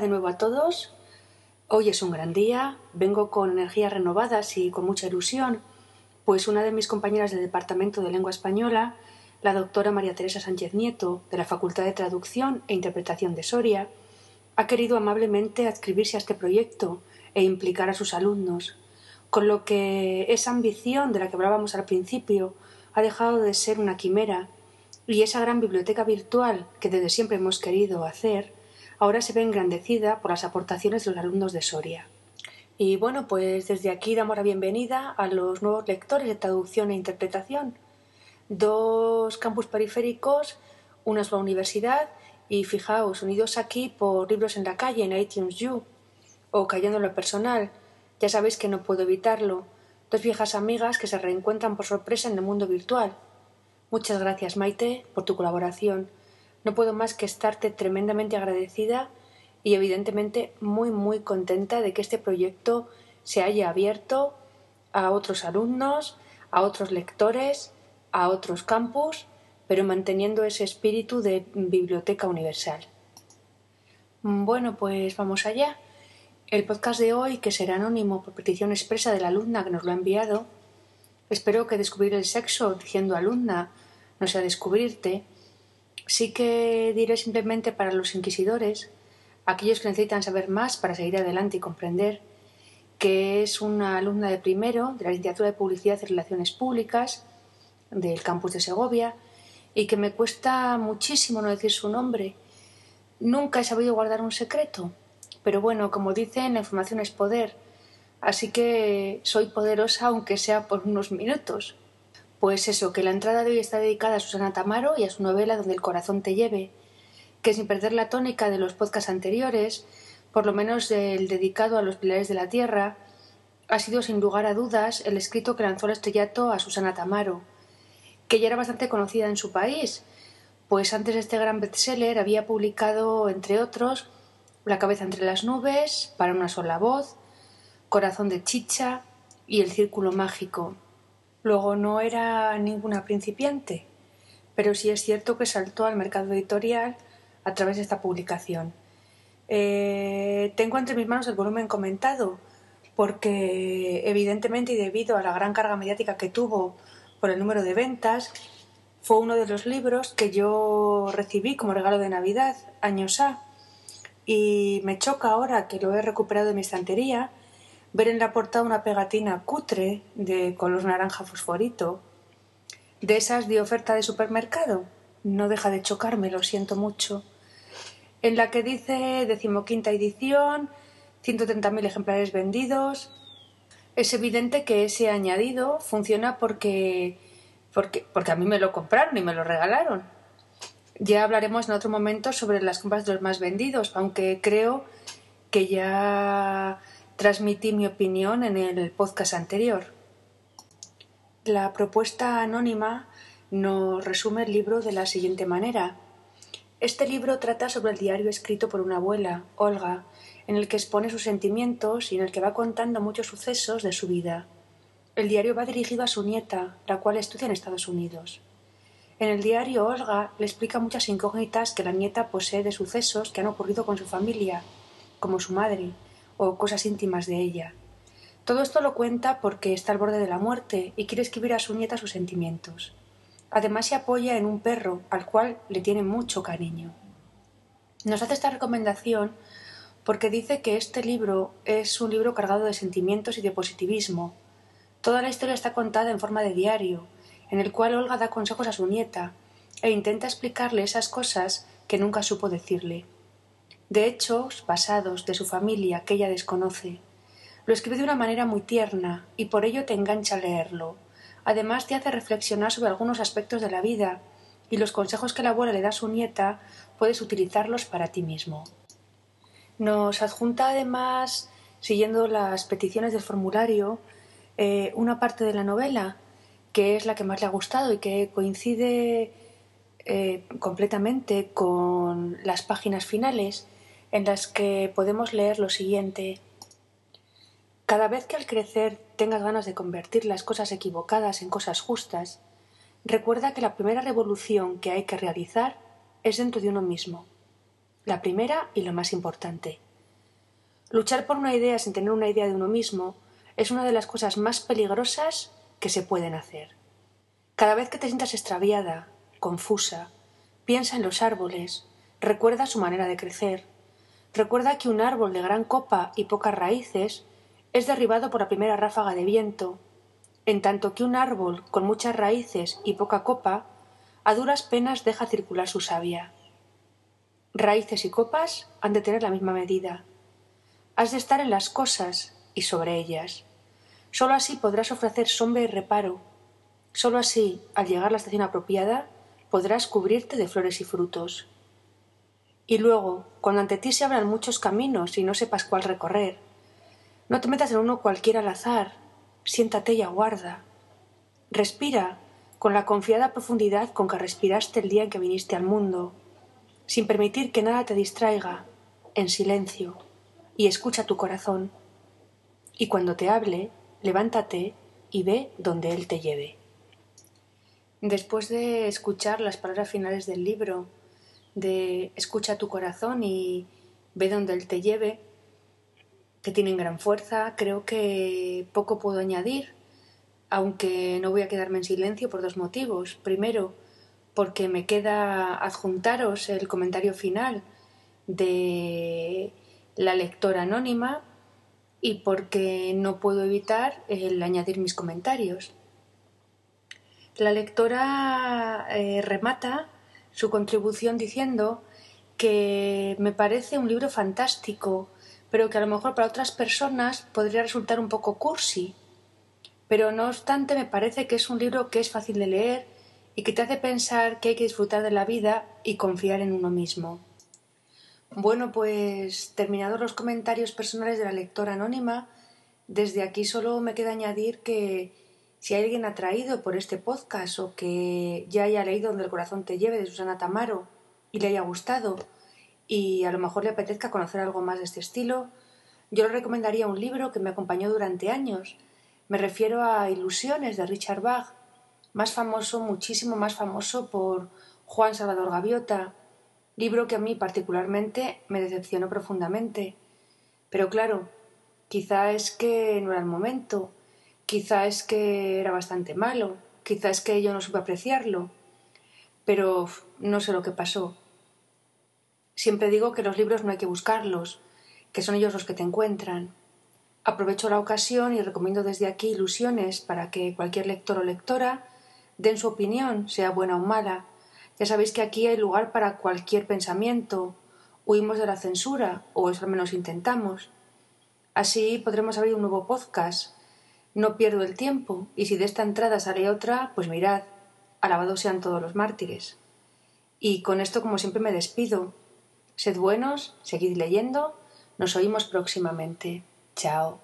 De nuevo a todos. Hoy es un gran día, vengo con energías renovadas y con mucha ilusión, pues una de mis compañeras del Departamento de Lengua Española, la doctora María Teresa Sánchez Nieto, de la Facultad de Traducción e Interpretación de Soria, ha querido amablemente adscribirse a este proyecto e implicar a sus alumnos, con lo que esa ambición de la que hablábamos al principio ha dejado de ser una quimera y esa gran biblioteca virtual que desde siempre hemos querido hacer ahora se ve engrandecida por las aportaciones de los alumnos de Soria. Y bueno, pues desde aquí damos la bienvenida a los nuevos lectores de traducción e interpretación. Dos campus periféricos, una sola universidad y fijaos, unidos aquí por libros en la calle en iTunes U o cayendo en lo personal. Ya sabéis que no puedo evitarlo. Dos viejas amigas que se reencuentran por sorpresa en el mundo virtual. Muchas gracias, Maite, por tu colaboración. No puedo más que estarte tremendamente agradecida y evidentemente muy muy contenta de que este proyecto se haya abierto a otros alumnos, a otros lectores, a otros campus, pero manteniendo ese espíritu de biblioteca universal. Bueno, pues vamos allá. El podcast de hoy, que será anónimo por petición expresa de la alumna que nos lo ha enviado, espero que descubrir el sexo diciendo alumna no sea descubrirte, Sí que diré simplemente para los inquisidores, aquellos que necesitan saber más para seguir adelante y comprender, que es una alumna de primero de la licenciatura de Publicidad y Relaciones Públicas del campus de Segovia y que me cuesta muchísimo no decir su nombre. Nunca he sabido guardar un secreto, pero bueno, como dicen, la información es poder, así que soy poderosa aunque sea por unos minutos. Pues eso, que la entrada de hoy está dedicada a Susana Tamaro y a su novela Donde el corazón te lleve, que sin perder la tónica de los podcasts anteriores, por lo menos el dedicado a los pilares de la tierra, ha sido sin lugar a dudas el escrito que lanzó el estrellato a Susana Tamaro, que ya era bastante conocida en su país, pues antes de este gran bestseller había publicado, entre otros, La cabeza entre las nubes, Para una sola voz, Corazón de chicha y El círculo mágico. Luego no era ninguna principiante, pero sí es cierto que saltó al mercado editorial a través de esta publicación. Eh, tengo entre mis manos el volumen comentado, porque evidentemente y debido a la gran carga mediática que tuvo por el número de ventas, fue uno de los libros que yo recibí como regalo de Navidad años A. Y me choca ahora que lo he recuperado de mi estantería ver en la portada una pegatina cutre de color naranja fosforito, de esas de oferta de supermercado. No deja de chocarme, lo siento mucho. En la que dice decimoquinta edición, 130.000 ejemplares vendidos. Es evidente que ese añadido funciona porque, porque, porque a mí me lo compraron y me lo regalaron. Ya hablaremos en otro momento sobre las compras de los más vendidos, aunque creo que ya Transmití mi opinión en el podcast anterior. La propuesta anónima nos resume el libro de la siguiente manera. Este libro trata sobre el diario escrito por una abuela, Olga, en el que expone sus sentimientos y en el que va contando muchos sucesos de su vida. El diario va dirigido a su nieta, la cual estudia en Estados Unidos. En el diario, Olga le explica muchas incógnitas que la nieta posee de sucesos que han ocurrido con su familia, como su madre, o cosas íntimas de ella. Todo esto lo cuenta porque está al borde de la muerte y quiere escribir a su nieta sus sentimientos. Además se apoya en un perro al cual le tiene mucho cariño. Nos hace esta recomendación porque dice que este libro es un libro cargado de sentimientos y de positivismo. Toda la historia está contada en forma de diario, en el cual Olga da consejos a su nieta e intenta explicarle esas cosas que nunca supo decirle de hechos pasados de su familia que ella desconoce. Lo escribe de una manera muy tierna y por ello te engancha a leerlo. Además te hace reflexionar sobre algunos aspectos de la vida y los consejos que la abuela le da a su nieta puedes utilizarlos para ti mismo. Nos adjunta además, siguiendo las peticiones del formulario, eh, una parte de la novela que es la que más le ha gustado y que coincide eh, completamente con las páginas finales en las que podemos leer lo siguiente. Cada vez que al crecer tengas ganas de convertir las cosas equivocadas en cosas justas, recuerda que la primera revolución que hay que realizar es dentro de uno mismo. La primera y la más importante. Luchar por una idea sin tener una idea de uno mismo es una de las cosas más peligrosas que se pueden hacer. Cada vez que te sientas extraviada, confusa, piensa en los árboles, recuerda su manera de crecer, recuerda que un árbol de gran copa y pocas raíces es derribado por la primera ráfaga de viento, en tanto que un árbol con muchas raíces y poca copa a duras penas deja circular su savia. Raíces y copas han de tener la misma medida. Has de estar en las cosas y sobre ellas. Sólo así podrás ofrecer sombra y reparo. Sólo así, al llegar a la estación apropiada, podrás cubrirte de flores y frutos. Y luego, cuando ante ti se abran muchos caminos y no sepas cuál recorrer, no te metas en uno cualquiera al azar, siéntate y aguarda. Respira con la confiada profundidad con que respiraste el día en que viniste al mundo, sin permitir que nada te distraiga, en silencio, y escucha tu corazón. Y cuando te hable, levántate y ve donde Él te lleve. Después de escuchar las palabras finales del libro, de escucha tu corazón y ve donde Él te lleve, que tienen gran fuerza, creo que poco puedo añadir, aunque no voy a quedarme en silencio por dos motivos. Primero, porque me queda adjuntaros el comentario final de la lectora anónima y porque no puedo evitar el añadir mis comentarios. La lectora eh, remata su contribución diciendo que me parece un libro fantástico, pero que a lo mejor para otras personas podría resultar un poco cursi. Pero no obstante me parece que es un libro que es fácil de leer y que te hace pensar que hay que disfrutar de la vida y confiar en uno mismo. Bueno, pues terminados los comentarios personales de la lectora anónima, desde aquí solo me queda añadir que si hay alguien atraído por este podcast o que ya haya leído Donde el corazón te lleve de Susana Tamaro y le haya gustado y a lo mejor le apetezca conocer algo más de este estilo, yo le recomendaría un libro que me acompañó durante años. Me refiero a Ilusiones de Richard Bach, más famoso, muchísimo más famoso por Juan Salvador Gaviota, libro que a mí particularmente me decepcionó profundamente. Pero claro, quizá es que no era el momento, quizá es que era bastante malo, quizá es que yo no supe apreciarlo, pero no sé lo que pasó. Siempre digo que los libros no hay que buscarlos, que son ellos los que te encuentran. Aprovecho la ocasión y recomiendo desde aquí ilusiones para que cualquier lector o lectora den su opinión, sea buena o mala, ya sabéis que aquí hay lugar para cualquier pensamiento. Huimos de la censura, o eso al menos intentamos. Así podremos abrir un nuevo podcast. No pierdo el tiempo, y si de esta entrada sale otra, pues mirad, alabados sean todos los mártires. Y con esto, como siempre, me despido. Sed buenos, seguid leyendo, nos oímos próximamente. Chao.